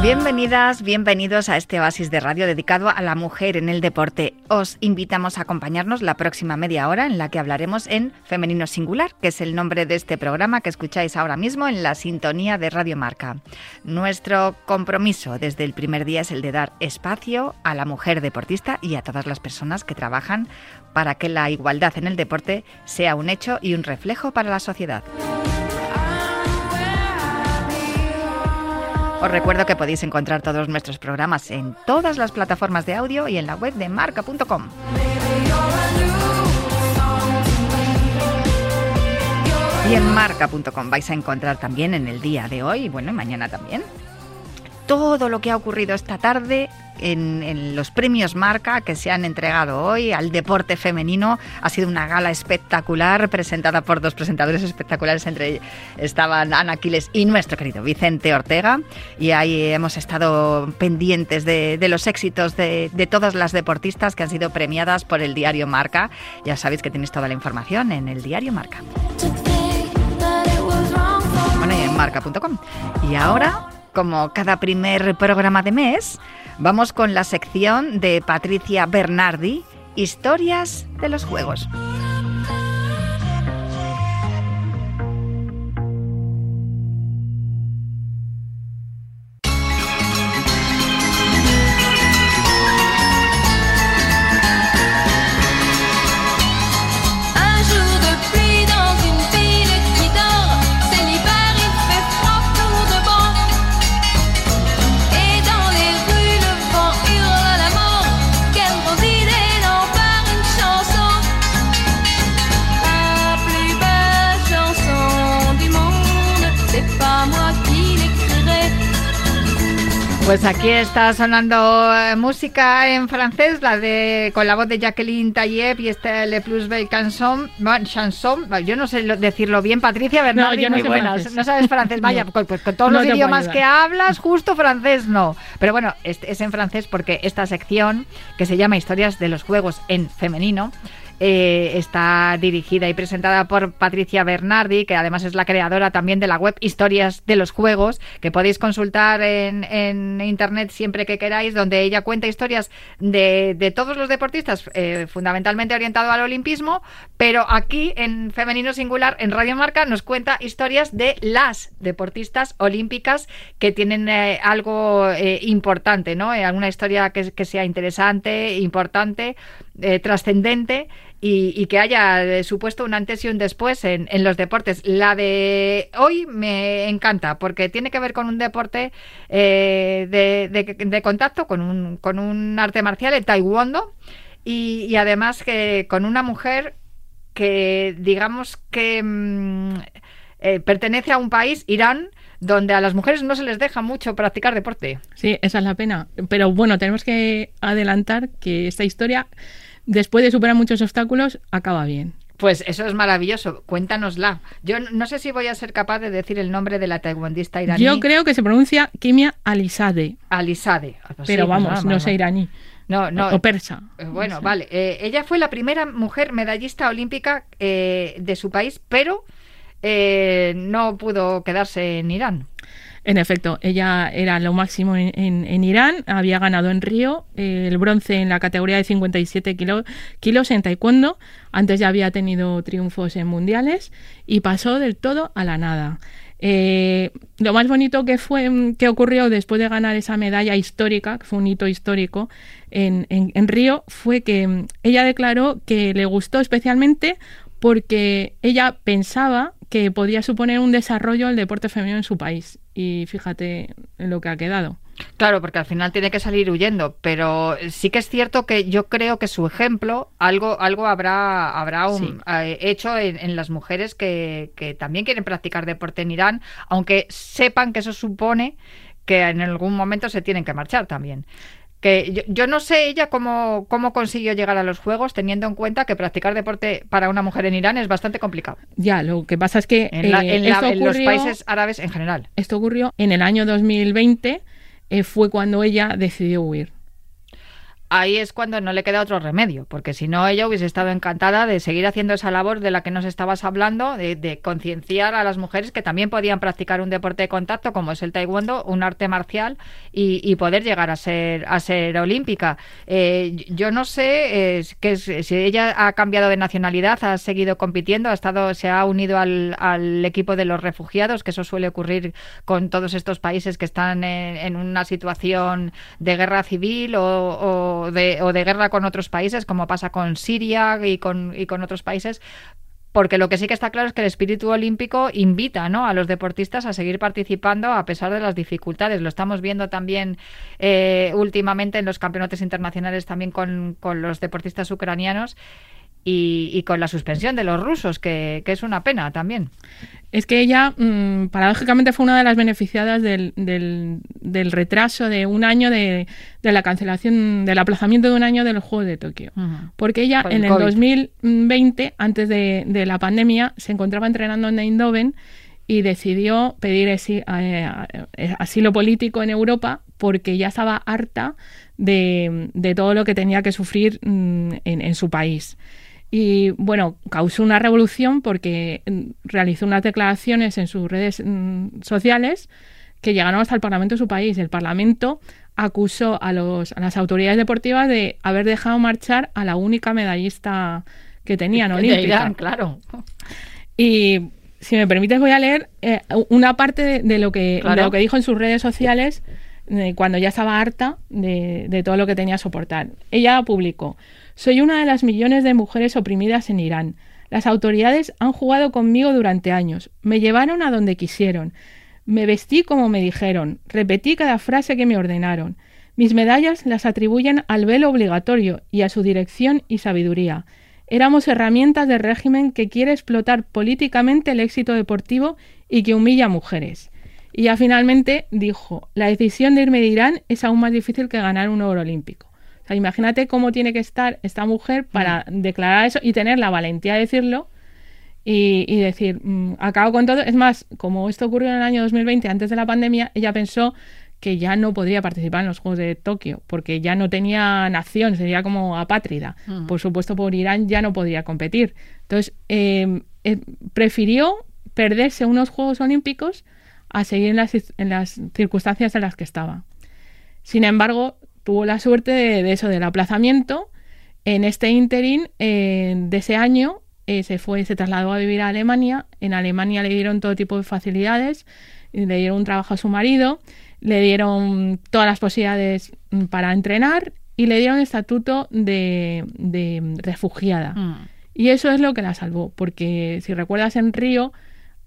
Bienvenidas, bienvenidos a este oasis de radio dedicado a la mujer en el deporte. Os invitamos a acompañarnos la próxima media hora en la que hablaremos en Femenino Singular, que es el nombre de este programa que escucháis ahora mismo en la sintonía de Radio Marca. Nuestro compromiso desde el primer día es el de dar espacio a la mujer deportista y a todas las personas que trabajan para que la igualdad en el deporte sea un hecho y un reflejo para la sociedad. Os recuerdo que podéis encontrar todos nuestros programas en todas las plataformas de audio y en la web de marca.com. Y en marca.com vais a encontrar también en el día de hoy, bueno, y mañana también, todo lo que ha ocurrido esta tarde en, los premios Marca que se han entregado hoy al deporte femenino. Ha sido una gala espectacular presentada por dos presentadores espectaculares, entre ellos estaban Ana Aquiles y nuestro querido Vicente Ortega. Y ahí hemos estado pendientes de, los éxitos de, de, todas las deportistas que han sido premiadas por el diario Marca. Ya sabéis que tenéis toda la información en el diario Marca. Bueno, y en marca.com. Y ahora como cada primer programa de mes, vamos con la sección de Patricia Bernardi, Historias de los Juegos. Pues aquí está sonando eh, música en francés, la de con la voz de Jacqueline Tayeb y este Le Plus Belle Chanson. chanson yo no sé decirlo bien, Patricia Bernardi, no, muy buenas. No sabes francés, vaya, pues, pues, con todos los idiomas que hablas, justo francés no. Pero bueno, es, es en francés porque esta sección, que se llama Historias de los Juegos en femenino, eh, está dirigida y presentada por Patricia Bernardi, que además es la creadora también de la web Historias de los Juegos, que podéis consultar en, internet siempre que queráis, donde ella cuenta historias de, todos los deportistas, eh, fundamentalmente orientado al olimpismo, pero aquí en Femenino Singular, en Radio Marca, nos cuenta historias de las deportistas olímpicas que tienen eh, algo importante, ¿no? alguna historia que sea interesante, importante, trascendente y, que haya eh, supuesto un antes y un después en, los deportes. La de hoy me encanta porque tiene que ver con un deporte eh, de, contacto, con un, con un arte marcial, el taekwondo, y, además que con una mujer que digamos que mm, eh, pertenece a un país, Irán, donde a las mujeres no se les deja mucho practicar deporte. Sí, esa es la pena. Pero bueno, tenemos que adelantar que esta historia después de superar muchos obstáculos, acaba bien. Pues eso es maravilloso. Cuéntanosla. Yo no sé si voy a ser capaz de decir el nombre de la taekwondista iraní. Yo creo que se pronuncia Kimia Alisade. Alisade. Ah, pues Pero pues vamos, no sé iraní. No, no. O persa. Eh, bueno, vale. Eh, ella fue la primera mujer medallista olímpica eh, de su país, pero no pudo quedarse en Irán. En efecto, ella era lo máximo en, Irán, había ganado en Río eh, el bronce en la categoría de 57 kilos en taekwondo, antes ya había tenido triunfos en mundiales y pasó del todo a la nada. Eh, lo más bonito que fue que ocurrió después de ganar esa medalla histórica, que fue un hito histórico en, Río, fue que ella declaró que le gustó especialmente porque ella pensaba que podía suponer un desarrollo del deporte femenino en su país. Y fíjate en lo que ha quedado. Claro, porque al final tiene que salir huyendo, pero sí que es cierto que yo creo que su ejemplo algo, algo habrá, habrá eh, hecho en, las mujeres que, que también quieren practicar deporte en Irán, aunque sepan que eso supone que en algún momento se tienen que marchar también que yo, no sé ella cómo, cómo consiguió llegar a los Juegos teniendo en cuenta que practicar deporte para una mujer en Irán es bastante complicado. Ya, lo que pasa es que en, eh, los países árabes en general. Esto ocurrió en el año 2020, eh, fue cuando ella decidió huir. Ahí es cuando no le queda otro remedio, porque si no ella hubiese estado encantada de seguir haciendo esa labor de la que nos estabas hablando, de, concienciar a las mujeres que también podían practicar un deporte de contacto como es el taekwondo, un arte marcial y, poder llegar a ser a ser olímpica. Eh, yo no sé que si ella ha cambiado de nacionalidad, ha seguido compitiendo, ha estado, se ha unido al, al equipo de los refugiados, que eso suele ocurrir con todos estos países que están en, una situación de guerra civil o o de, guerra con otros países, como pasa con Siria y con, y con otros países, porque lo que sí que está claro es que el espíritu olímpico invita ¿no? a los deportistas a seguir participando a pesar de las dificultades. Lo estamos viendo también eh, últimamente en los campeonatos internacionales también con, con los deportistas ucranianos y, con la suspensión de los rusos, que, es una pena también. Es que ella, mm, paradójicamente, fue una de las beneficiadas del, del, retraso de un año de, de, la cancelación, del aplazamiento de un año de los Juegos de Tokio. Porque ella, en el 2020, antes de, de, la pandemia, se encontraba entrenando en Eindhoven y decidió pedir eh, asilo político en Europa porque ya estaba harta de, de todo lo que tenía que sufrir mm, en, en su país. Y bueno, causó una revolución porque mm, realizó unas declaraciones en sus redes mm, sociales que llegaron hasta el Parlamento de su país. El Parlamento acusó a, los, a las autoridades deportivas de haber dejado marchar a la única medallista que tenían olímpica. claro. Y si me permites voy a leer eh, una parte de, lo que, de lo que dijo en sus redes sociales cuando ya estaba harta de, de todo lo que tenía que soportar. Ella publicó soy una de las millones de mujeres oprimidas en Irán. Las autoridades han jugado conmigo durante años. Me llevaron a donde quisieron. Me vestí como me dijeron. Repetí cada frase que me ordenaron. Mis medallas las atribuyen al velo obligatorio y a su dirección y sabiduría. Éramos herramientas del régimen que quiere explotar políticamente el éxito deportivo y que humilla a mujeres. Y ya finalmente dijo, la decisión de irme de Irán es aún más difícil que ganar un oro olímpico imagínate cómo tiene que estar esta mujer para mm. declarar eso y tener la valentía de decirlo y, decir, mm, acabo con todo. Es más, como esto ocurrió en el año 2020, antes de la pandemia, ella pensó que ya no podría participar en los Juegos de Tokio, porque ya no tenía nación, sería como apátrida. Mm. Por supuesto, por Irán ya no podría competir. Entonces, em, eh, prefirió perderse unos Juegos Olímpicos a seguir en las, en las circunstancias en las que estaba. Sin embargo, tuvo la suerte de, eso, del aplazamiento. En este interín eh, de ese año eh, se fue, se trasladó a vivir a Alemania. En Alemania le dieron todo tipo de facilidades, le dieron un trabajo a su marido, le dieron todas las posibilidades mm, para entrenar y le dieron estatuto de, refugiada. Mm. Y eso es lo que la salvó, porque si recuerdas en Río,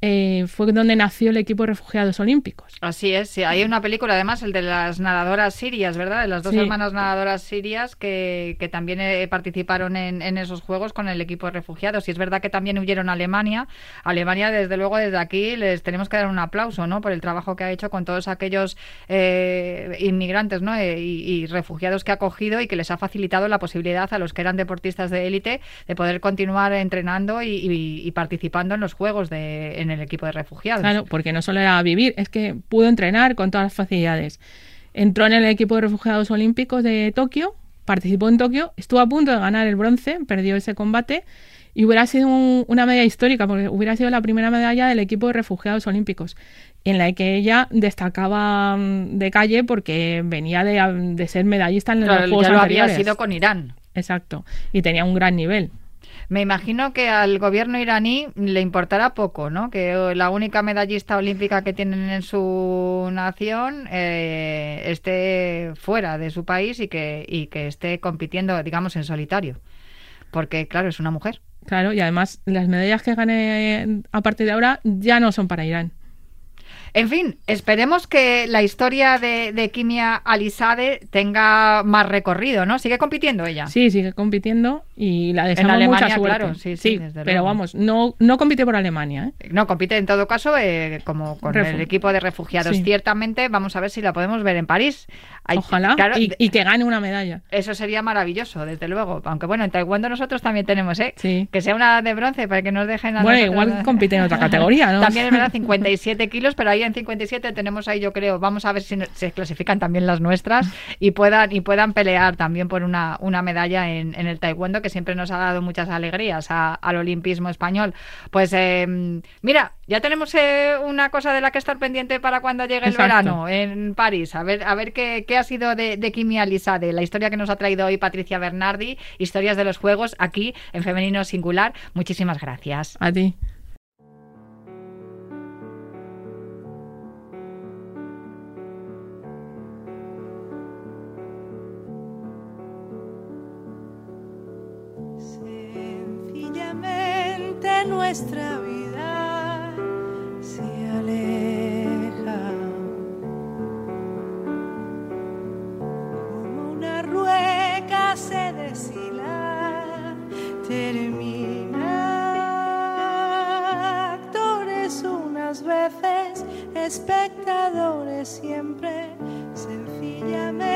eh, fue donde nació el equipo de refugiados olímpicos. Así es, sí. hay una película además, el de las nadadoras sirias, ¿verdad? De las dos hermanas nadadoras sirias que, que también eh, participaron en, en, esos Juegos con el equipo de refugiados. Y es verdad que también huyeron a Alemania. Alemania, desde luego, desde aquí les tenemos que dar un aplauso, ¿no? Por el trabajo que ha hecho con todos aquellos eh, inmigrantes, ¿no? y, refugiados que ha cogido y que les ha facilitado la posibilidad a los que eran deportistas de élite de poder continuar entrenando y, participando en los Juegos de el equipo de refugiados. Claro, porque no solo era vivir, es que pudo entrenar con todas las facilidades. Entró en el equipo de refugiados olímpicos de Tokio, participó en Tokio, estuvo a punto de ganar el bronce, perdió ese combate y hubiera sido una medalla histórica porque hubiera sido la primera medalla del equipo de refugiados olímpicos en la que ella destacaba mm, de calle porque venía de, ser medallista en los Juegos ya lo había sido con Irán. Exacto, y tenía un gran nivel. Me imagino que al gobierno iraní le importará poco, ¿no? Que la única medallista olímpica que tienen en su nación eh, esté fuera de su país y que, y que esté compitiendo, digamos, en solitario. Porque, claro, es una mujer. Claro, y además las medallas que gane a partir de ahora ya no son para Irán. En fin, esperemos que la historia de, de Kimia Alisade tenga más recorrido, ¿no? ¿Sigue compitiendo ella? Sí, sigue compitiendo y la deseamos en Alemania, mucha Claro, sí, sí, pero vamos, no, no compite por Alemania. ¿eh? No, compite en todo caso eh, como con el equipo de refugiados. Ciertamente, vamos a ver si la podemos ver en París. Ojalá, y, que gane una medalla. Eso sería maravilloso, desde luego. Aunque bueno, en Taekwondo nosotros también tenemos, ¿eh? Que sea una de bronce para que nos dejen Bueno, igual compite en otra categoría, ¿no? también es verdad, 57 kilos, pero ahí categoría en 57 tenemos ahí, yo creo, vamos a ver si se clasifican también las nuestras y puedan y puedan pelear también por una, una medalla en, el taekwondo que siempre nos ha dado muchas alegrías al olimpismo español. Pues em, mira, ya tenemos eh, una cosa de la que estar pendiente para cuando llegue el verano en París. A ver, a ver qué, qué ha sido de, de Kimi la historia que nos ha traído hoy Patricia Bernardi, historias de los juegos aquí en Femenino Singular. Muchísimas gracias. A ti. Nuestra vida se aleja. Como una rueca se deshila termina. Actores unas veces espectadores siempre sencillamente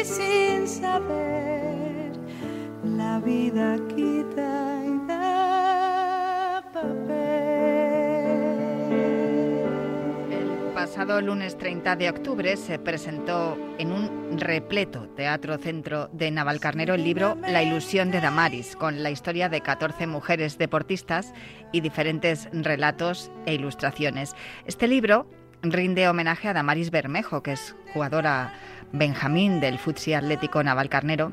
y sin saber la vida quita pasado lunes 30 de octubre se presentó en un repleto Teatro Centro de Navalcarnero el libro La ilusión de Damaris, con la historia de 14 mujeres deportistas y diferentes relatos e ilustraciones. Este libro rinde homenaje a Damaris Bermejo, que es jugadora Benjamín del Futsi Atlético Navalcarnero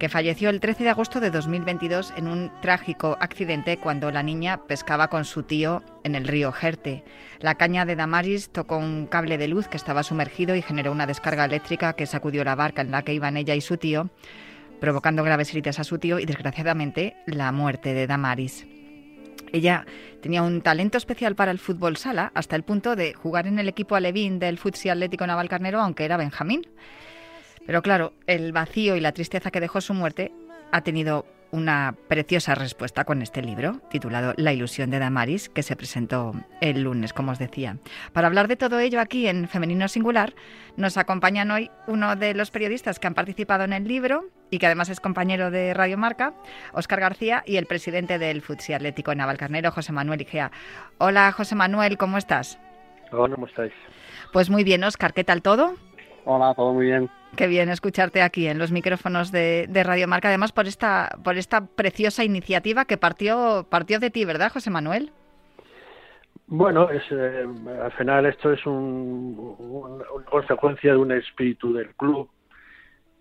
que falleció el 13 de agosto de 2022 en un trágico accidente cuando la niña pescaba con su tío en el río Jerte. La caña de Damaris tocó un cable de luz que estaba sumergido y generó una descarga eléctrica que sacudió la barca en la que iban ella y su tío, provocando graves heridas a su tío y desgraciadamente la muerte de Damaris. Ella tenía un talento especial para el fútbol sala hasta el punto de jugar en el equipo alevín del Futsal Atlético Navalcarnero aunque era Benjamín. Pero claro, el vacío y la tristeza que dejó su muerte ha tenido una preciosa respuesta con este libro titulado La ilusión de Damaris, que se presentó el lunes, como os decía. Para hablar de todo ello aquí en Femenino Singular, nos acompañan hoy uno de los periodistas que han participado en el libro y que además es compañero de Radio Marca, Óscar García, y el presidente del Futsi Atlético Navalcarnero, José Manuel Igea. Hola, José Manuel, ¿cómo estás? Hola, ¿cómo estáis? Pues muy bien, Óscar, ¿qué tal todo? Hola, todo muy bien. Qué bien escucharte aquí en los micrófonos de, Radio Marca, además por esta, por esta preciosa iniciativa que partió, partió de ti, ¿verdad, José Manuel? Bueno, es, eh, al final esto es una consecuencia de un espíritu del club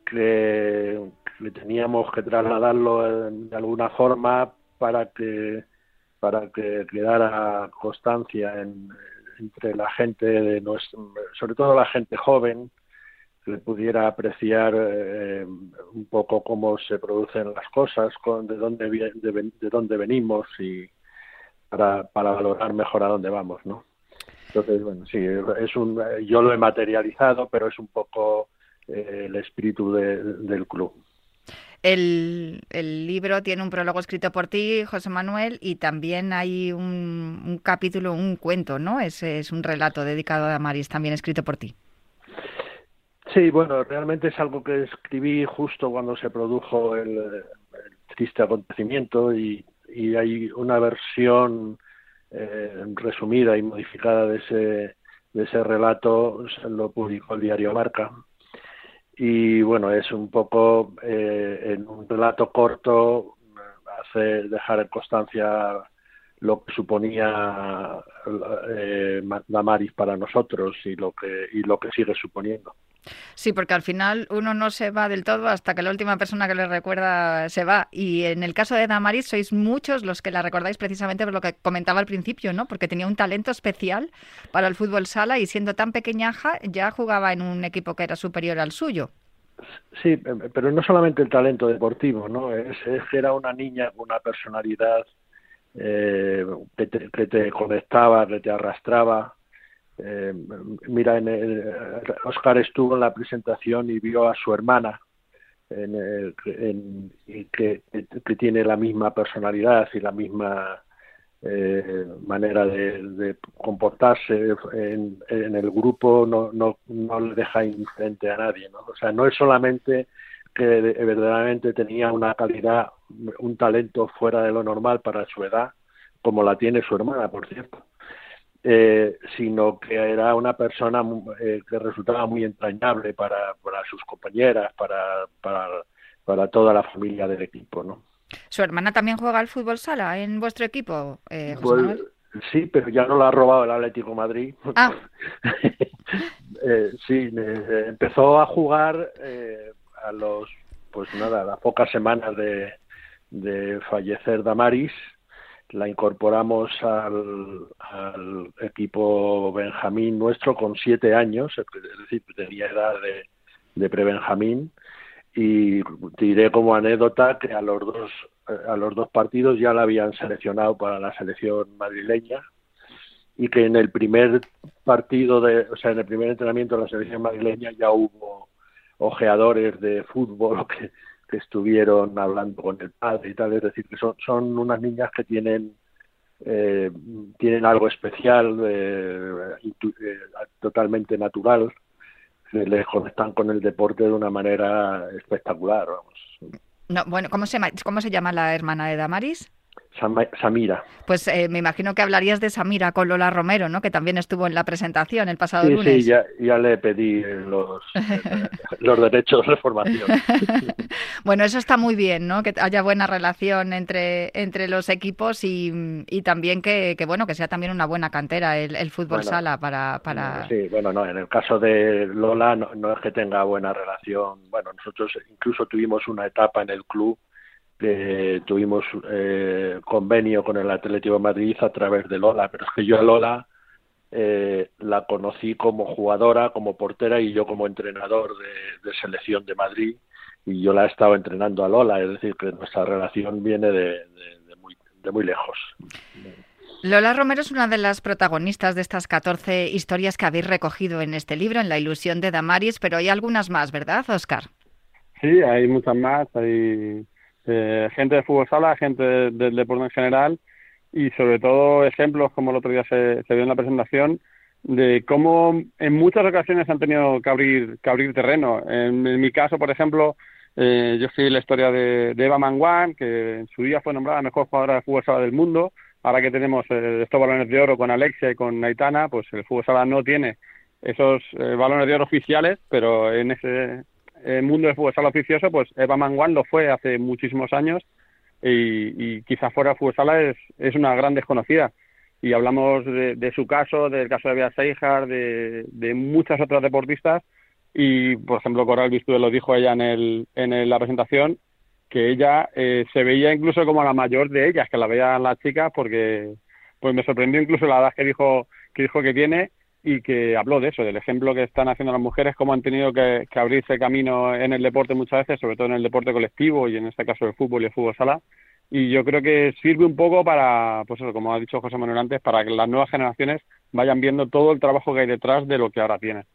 que, que teníamos que trasladarlo de alguna forma para que para que quedara constancia entre la gente de nuestro, sobre todo la gente joven que pudiera apreciar eh, un poco cómo se producen las cosas, de, dónde, de, de dónde venimos y para, para valorar mejor a dónde vamos, ¿no? Entonces, bueno, sí, es un, yo lo he materializado, pero es un poco eh, el espíritu del club. El, el, libro tiene un prólogo escrito por ti, José Manuel, y también hay un, un capítulo, un cuento, ¿no? Es, es un relato dedicado a Damaris, también escrito por ti. Sí, bueno, realmente es algo que escribí justo cuando se produjo el, triste acontecimiento y, hay una versión eh, resumida y modificada de ese, de ese relato, lo publicó el diario Marca. Y bueno, es un poco eh, en un relato corto, hace dejar en constancia lo que suponía eh, Damaris para nosotros y lo que y lo que sigue suponiendo. Sí, porque al final uno no se va del todo hasta que la última persona que le recuerda se va. Y en el caso de Damaris sois muchos los que la recordáis precisamente por lo que comentaba al principio, ¿no? Porque tenía un talento especial para el fútbol sala y siendo tan pequeñaja ya jugaba en un equipo que era superior al suyo. Sí, pero no solamente el talento deportivo, ¿no? Es, que era una niña con una personalidad eh, que te conectaba, que te arrastraba eh, mira, en Oscar estuvo en la presentación y vio a su hermana, en que, tiene la misma personalidad y la misma eh, manera de, comportarse en, el grupo, no, no, no le deja indiferente a nadie. ¿no? O sea, no es solamente que verdaderamente tenía una calidad, un talento fuera de lo normal para su edad, como la tiene su hermana, por cierto eh, sino que era una persona eh, que resultaba muy entrañable para, para sus compañeras, para, para, para, toda la familia del equipo, ¿no? ¿Su hermana también juega al fútbol sala en vuestro equipo, eh, pues, Sí, pero ya no la ha robado el Atlético Madrid. Ah. sí, empezó a jugar a los, pues nada, a las pocas semanas de, de fallecer Damaris, la incorporamos al, equipo Benjamín nuestro con siete años, es decir, tenía edad de, pre-Benjamín, y diré como anécdota que a los dos a los dos partidos ya la habían seleccionado para la selección madrileña y que en el primer partido de o sea en el primer entrenamiento de la selección madrileña ya hubo ojeadores de fútbol que que estuvieron hablando con el padre y tal, es decir, que son, son unas niñas que tienen eh, tienen algo especial, eh, eh, totalmente natural, que les conectan con el deporte de una manera espectacular, vamos. No, bueno, ¿cómo se, ¿cómo se llama la hermana de Damaris? Samira. Pues eh, me imagino que hablarías de Samira con Lola Romero, ¿no? Que también estuvo en la presentación el pasado sí, lunes. Sí, ya, ya le pedí los, los derechos de formación. bueno, eso está muy bien, ¿no? Que haya buena relación entre, entre los equipos y, y también que, que, bueno, que sea también una buena cantera el, el fútbol sala para, para... Sí, bueno, no, en el caso de Lola no, no es que tenga buena relación. Bueno, nosotros incluso tuvimos una etapa en el club que tuvimos eh, convenio con el Atlético de Madrid a través de Lola, pero es que yo a Lola eh, la conocí como jugadora, como portera y yo como entrenador de, selección de Madrid y yo la he estado entrenando a Lola, es decir, que nuestra relación viene de, muy, de muy lejos. Lola Romero es una de las protagonistas de estas 14 historias que habéis recogido en este libro, en La ilusión de Damaris, pero hay algunas más, ¿verdad, Oscar? Sí, hay muchas más. Hay eh, gente de fútbol sala, gente del deporte en general y sobre todo ejemplos, como el otro día se, vio en la presentación, de cómo en muchas ocasiones han tenido que abrir, que abrir terreno. En, mi caso, por ejemplo, eh, yo fui la historia de, Eva Manguán, que en su día fue nombrada mejor jugadora de fútbol sala del mundo. Ahora que tenemos eh, estos balones de oro con Alexia y con Aitana, pues el fútbol sala no tiene esos eh, balones de oro oficiales, pero en ese el mundo del fútbol sala oficioso, pues Eva Manguán lo fue hace muchísimos años y, y quizás fuera fútbol sala es, es una gran desconocida. Y hablamos de, su caso, del caso de Bea Seijar, de, de muchas otras deportistas y, por ejemplo, Coral Bistúe lo dijo ella en, el, en la presentación, que ella eh, se veía incluso como la mayor de ellas, que la veían las chicas, porque pues me sorprendió incluso la edad que dijo que dijo que tiene y que habló de eso, del ejemplo que están haciendo las mujeres, cómo han tenido que, abrirse camino en el deporte muchas veces, sobre todo en el deporte colectivo y en este caso el fútbol y el fútbol sala. Y yo creo que sirve un poco para, pues eso, como ha dicho José Manuel antes, para que las nuevas generaciones vayan viendo todo el trabajo que hay detrás de lo que ahora tienen.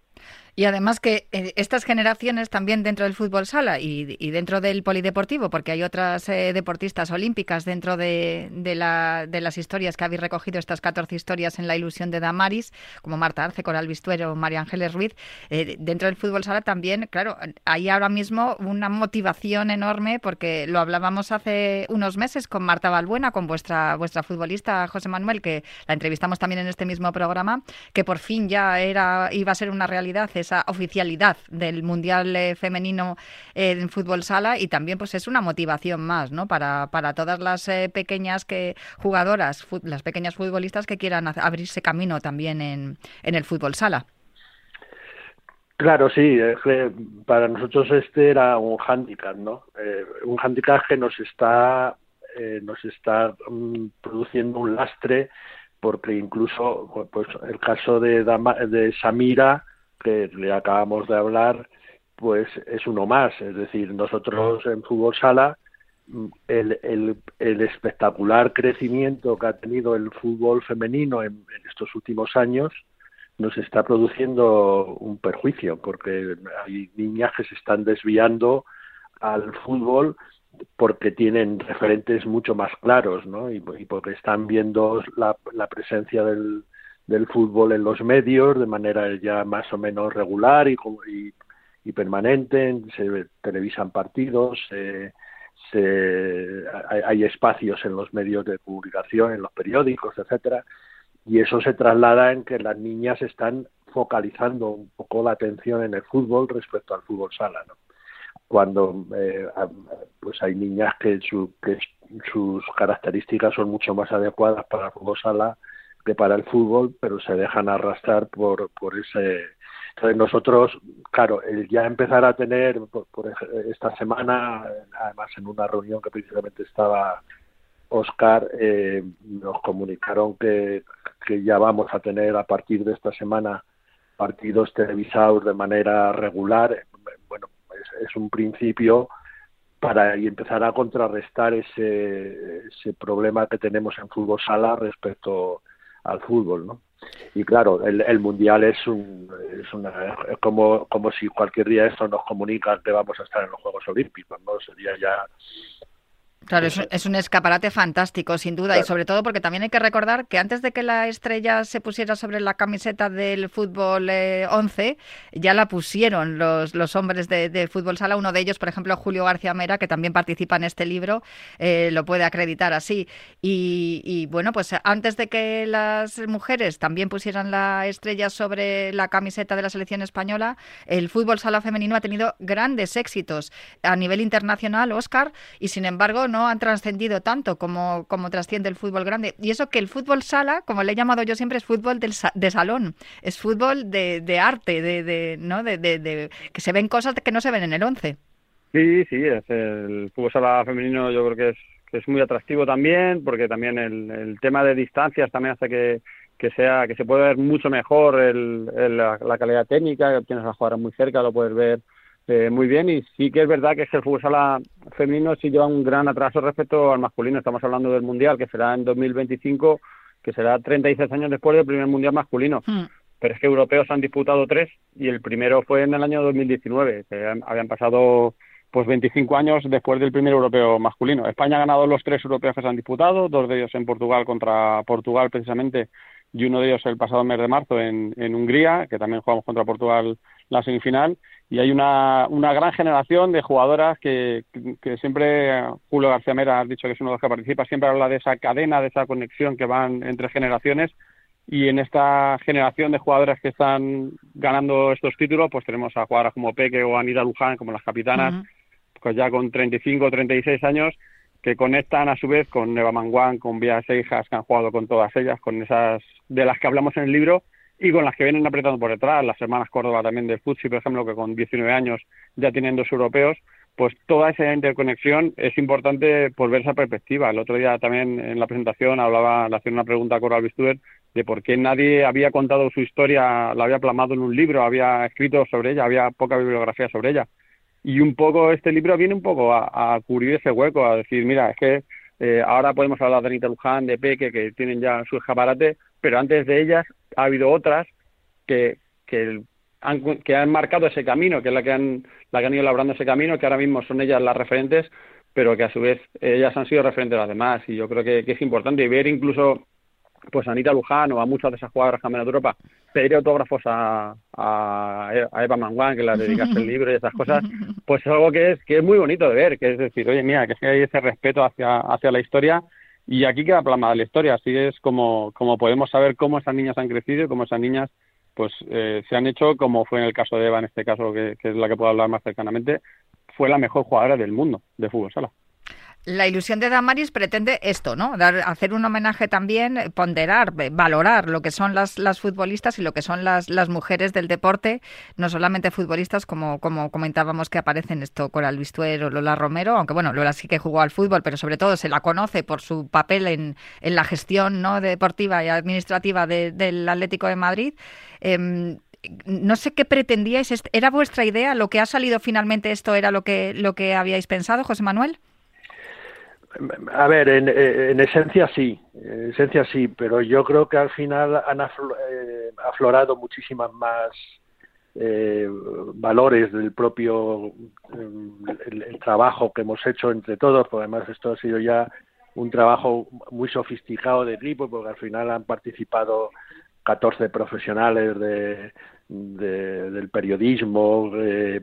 Y además que eh, estas generaciones también dentro del fútbol sala y, dentro del polideportivo, porque hay otras eh, deportistas olímpicas dentro de, la, de, las historias que habéis recogido, estas 14 historias en la ilusión de Damaris, como Marta Arce, Coral Bistuero, María Ángeles Ruiz, eh, dentro del fútbol sala también, claro, hay ahora mismo una motivación enorme, porque lo hablábamos hace unos meses con Marta Balbuena, con vuestra, vuestra futbolista José Manuel, que la entrevistamos también en este mismo programa, que por fin ya era iba a ser una realidad esa oficialidad del Mundial eh, Femenino en fútbol sala y también pues es una motivación más ¿no? para, para todas las eh, pequeñas que jugadoras, las pequeñas futbolistas que quieran abrirse camino también en, en el fútbol sala. Claro, sí, para nosotros este era un hándicap, ¿no? Eh, un hándicap que nos está, nos está mm, produciendo un lastre porque incluso pues el caso de, de Samira que le acabamos de hablar, pues es uno más. Es decir, nosotros en Fútbol Sala, el, el, el espectacular crecimiento que ha tenido el fútbol femenino en, estos últimos años nos está produciendo un perjuicio, porque hay niñas que se están desviando al fútbol porque tienen referentes mucho más claros, ¿no? Y, y porque están viendo la, la presencia del, del fútbol en los medios de manera ya más o menos regular y, y, permanente, se televisan partidos, se, hay, espacios en los medios de publicación, en los periódicos, etcétera, y eso se traslada en que las niñas están focalizando un poco la atención en el fútbol respecto al fútbol sala, ¿no? Cuando eh, pues hay niñas que, que sus características son mucho más adecuadas para el fútbol sala que para el fútbol, pero se dejan arrastrar por, por ese entonces nosotros, claro, el ya empezar a tener, por, esta semana, además en una reunión que precisamente estaba Oscar, eh, nos comunicaron que, que ya vamos a tener a partir de esta semana partidos televisados de manera regular. Bueno, es, un principio para empezar a contrarrestar ese, ese problema que tenemos en fútbol sala respecto al fútbol, ¿no? Y claro, el, el mundial es un, es una, es como, como si cualquier día esto nos comunica que vamos a estar en los Juegos Olímpicos, ¿no? Sería ya Claro, es, un escaparate fantástico, sin duda, y sobre todo porque también hay que recordar que antes de que la estrella se pusiera sobre la camiseta del fútbol 11, eh, ya la pusieron los, los hombres de, fútbol sala. Uno de ellos, por ejemplo, Julio García Mera, que también participa en este libro, eh, lo puede acreditar así. Y, bueno, pues antes de que las mujeres también pusieran la estrella sobre la camiseta de la selección española, el fútbol sala femenino ha tenido grandes éxitos a nivel internacional, Oscar, y sin embargo, no han trascendido tanto como, como trasciende el fútbol grande. Y eso que el fútbol sala, como le he llamado yo siempre, es fútbol del, de salón, es fútbol de, de arte, de, de ¿no? De, de, que se ven cosas que no se ven en el once. Sí, sí, es el fútbol sala femenino yo creo que es, que es muy atractivo también, porque también el, el tema de distancias también hace que, que sea que se puede ver mucho mejor el, la, la, calidad técnica, que tienes a jugar muy cerca, lo puedes ver eh, muy bien y sí que es verdad que el fútbol sala femenino sí lleva un gran atraso respecto al masculino. Estamos hablando del Mundial, que será en 2025, que será 36 años después del primer Mundial masculino. Hmm. Pero es que europeos han disputado tres y el primero fue en el año 2019, que habían pasado pues 25 años después del primer europeo masculino. España ha ganado los tres europeos que se han disputado, dos de ellos en Portugal contra Portugal precisamente y uno de ellos el pasado mes de marzo en, en Hungría, que también jugamos contra Portugal la semifinal y hay una, una gran generación de jugadoras que, que, siempre Julio García Mera ha dicho que es uno de los que participa, siempre habla de esa cadena, de esa conexión que van entre generaciones. Y en esta generación de jugadoras que están ganando estos títulos, pues tenemos a jugadoras como Peque o Anita Luján como las capitanas, pues ya con 35 o 36 años que conectan a su vez con Neva Manguán, con Vía Seijas, que han jugado con todas ellas, con esas de las que hablamos en el libro, y con las que vienen apretando por detrás, las hermanas Córdoba también del Futsi, por ejemplo, que con 19 años ya tienen dos europeos, pues toda esa interconexión es importante por ver esa perspectiva. El otro día también en la presentación hablaba, le hacía una pregunta a Coral Bistuer de por qué nadie había contado su historia, la había plasmado en un libro, había escrito sobre ella, había poca bibliografía sobre ella. Y un poco este libro viene un poco a, cubrir ese hueco, a decir, mira, es que eh, ahora podemos hablar de Anita Luján, de Peque, que tienen ya su escaparate, pero antes de ellas ha habido otras que, que, han, que han marcado ese camino, que es la que, han, la que han ido labrando ese camino, que ahora mismo son ellas las referentes, pero que a su vez ellas han sido referentes de las demás. Y yo creo que, es importante ver incluso pues a Anita Luján o a muchas de esas jugadoras venido de Europa pedir autógrafos a, a, Eva Manguán, que la dedicaste el libro y esas cosas, pues es algo que es, que es muy bonito de ver, que es decir, oye, mira, que hay ese respeto hacia, hacia la historia y aquí queda plasmada la historia, así es como, como podemos saber cómo esas niñas han crecido y cómo esas niñas pues eh, se han hecho, como fue en el caso de Eva, en este caso, que, que es la que puedo hablar más cercanamente, fue la mejor jugadora del mundo de fútbol sala. La ilusión de Damaris pretende esto, ¿no? Dar, hacer un homenaje también, ponderar, valorar lo que son las, futbolistas y lo que son las, mujeres del deporte, no solamente futbolistas, como, comentábamos que aparecen esto Coral Bistuer o Lola Romero, aunque bueno, Lola sí que jugó al fútbol, pero sobre todo se la conoce por su papel en, en la gestión ¿no? deportiva y administrativa del Atlético de Madrid. Em, no sé qué pretendíais, ¿era vuestra idea? ¿Lo que ha salido finalmente esto era lo que, lo que habíais pensado, José Manuel? A ver, en, en, esencia sí, en esencia sí, pero yo creo que al final han eh, aflorado muchísimas más eh, valores del propio el, trabajo que hemos hecho entre todos, porque además esto ha sido ya un trabajo muy sofisticado de equipo, porque al final han participado 14 profesionales de, del periodismo, eh,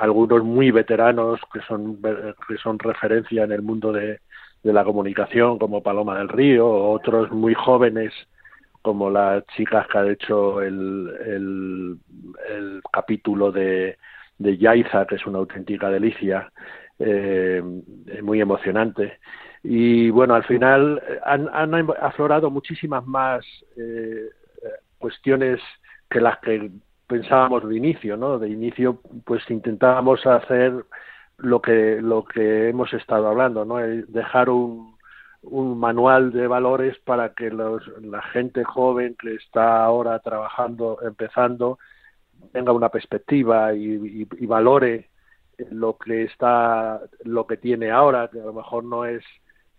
algunos muy veteranos que son que son referencia en el mundo de, la comunicación como Paloma del Río, otros muy jóvenes como las chicas que ha hecho el, el, el capítulo de, de Yaiza, que es una auténtica delicia, eh, muy emocionante. Y bueno, al final han, han aflorado muchísimas más eh, cuestiones que las que pensábamos de inicio, ¿no? De inicio, pues intentábamos hacer lo que lo que hemos estado hablando, ¿no? Dejar un, un manual de valores para que los, la gente joven que está ahora trabajando, empezando, tenga una perspectiva y, valore lo que está, lo que tiene ahora, que a lo mejor no es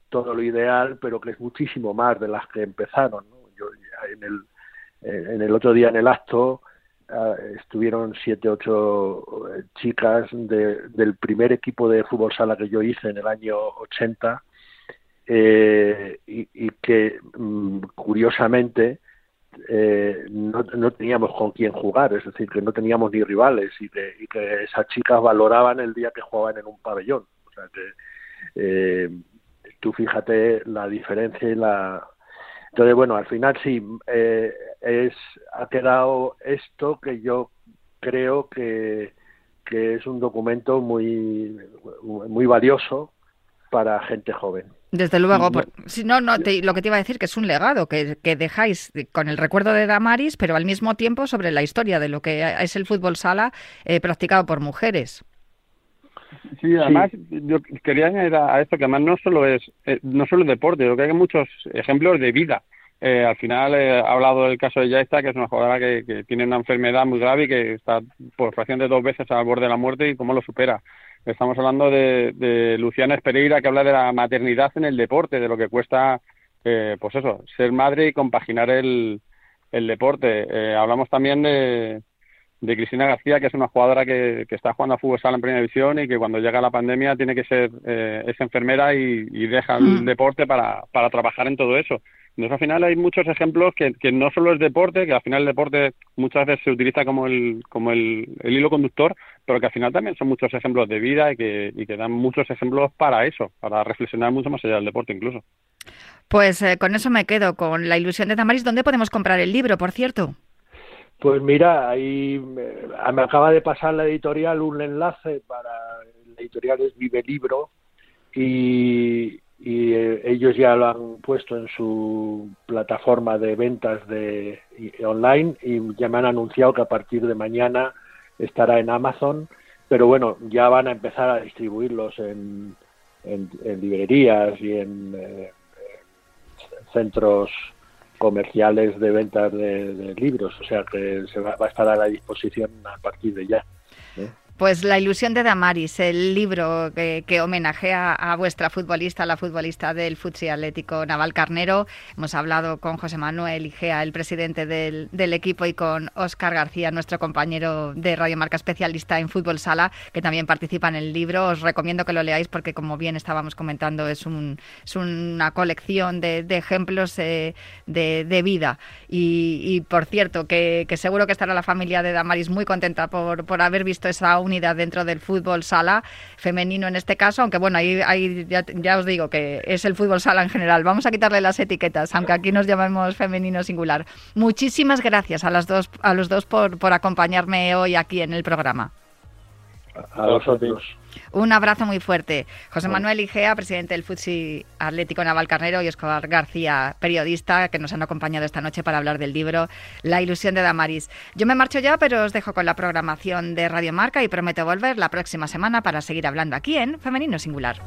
todo lo ideal, pero que es muchísimo más de las que empezaron. ¿no? Yo en el, en el otro día en el acto uh, estuvieron siete, ocho eh, chicas de, del primer equipo de fútbol sala que yo hice en el año 80 eh, y, y, que mm, curiosamente eh, no, no, teníamos con quién jugar, es decir, que no teníamos ni rivales y que, y que esas chicas valoraban el día que jugaban en un pabellón. O sea que eh, tú fíjate la diferencia y la... Entonces, bueno, al final sí, eh, es, ha quedado esto que yo creo que, que es un documento muy, muy valioso para gente joven. Desde luego, si no, no te, lo que te iba a decir que es un legado que, que, dejáis con el recuerdo de Damaris, pero al mismo tiempo sobre la historia de lo que es el fútbol sala eh, practicado por mujeres. Sí, además yo quería añadir a esto que además no solo es eh, no solo es deporte, yo creo que hay muchos ejemplos de vida. Eh, al final eh, ha hablado del caso de Yaista, que es una jugadora que, que, tiene una enfermedad muy grave y que está por fracción de dos veces al borde de la muerte y cómo lo supera. Estamos hablando de, de Luciana Espereira, que habla de la maternidad en el deporte, de lo que cuesta, eh, pues eso, ser madre y compaginar el, el deporte. Eh, hablamos también de, de Cristina García, que es una jugadora que, que, está jugando a fútbol sala en primera división y que cuando llega la pandemia tiene que ser eh, es enfermera y, y deja el mm. deporte para, para trabajar en todo eso. Entonces, al final hay muchos ejemplos que, que, no solo es deporte, que al final el deporte muchas veces se utiliza como el, como el, el hilo conductor, pero que al final también son muchos ejemplos de vida y que, y que dan muchos ejemplos para eso, para reflexionar mucho más allá del deporte incluso. Pues eh, con eso me quedo, con la ilusión de Tamaris. ¿Dónde podemos comprar el libro, por cierto? Pues mira, ahí me acaba de pasar la editorial un enlace para la editorial es Vive Libro y, eh, ellos ya lo han puesto en su plataforma de ventas de online y ya me han anunciado que a partir de mañana estará en Amazon, pero bueno, ya van a empezar a distribuirlos en librerías y en eh, centros comerciales de ventas de, de, libros, o sea que se va, va, a estar a la disposición a partir de ya. ¿eh? Pues La ilusión de Damaris, el libro que, homenajea a vuestra futbolista, la futbolista del Futsi Atlético Naval Carnero. Hemos hablado con José Manuel Igea, el presidente del, equipo, y con Óscar García, nuestro compañero de Radio Marca especialista en fútbol sala, que también participa en el libro. Os recomiendo que lo leáis porque, como bien estábamos comentando, es, un, es una colección de, ejemplos eh, de, vida. Y, por cierto, que, seguro que estará la familia de Damaris muy contenta por haber visto esa dentro del fútbol sala femenino en este caso, aunque bueno, ahí, ahí ya, ya, os digo que es el fútbol sala en general. Vamos a quitarle las etiquetas, aunque aquí nos llamemos femenino singular. Muchísimas gracias a las dos a los dos por, por acompañarme hoy aquí en el programa. A vosotros. Un abrazo muy fuerte. José Manuel Igea, presidente del Futsi Atlético Naval Carnero, y Oscar García, periodista, que nos han acompañado esta noche para hablar del libro La ilusión de Damaris. Yo me marcho ya, pero os dejo con la programación de Radio Marca y prometo volver la próxima semana para seguir hablando aquí en Femenino Singular.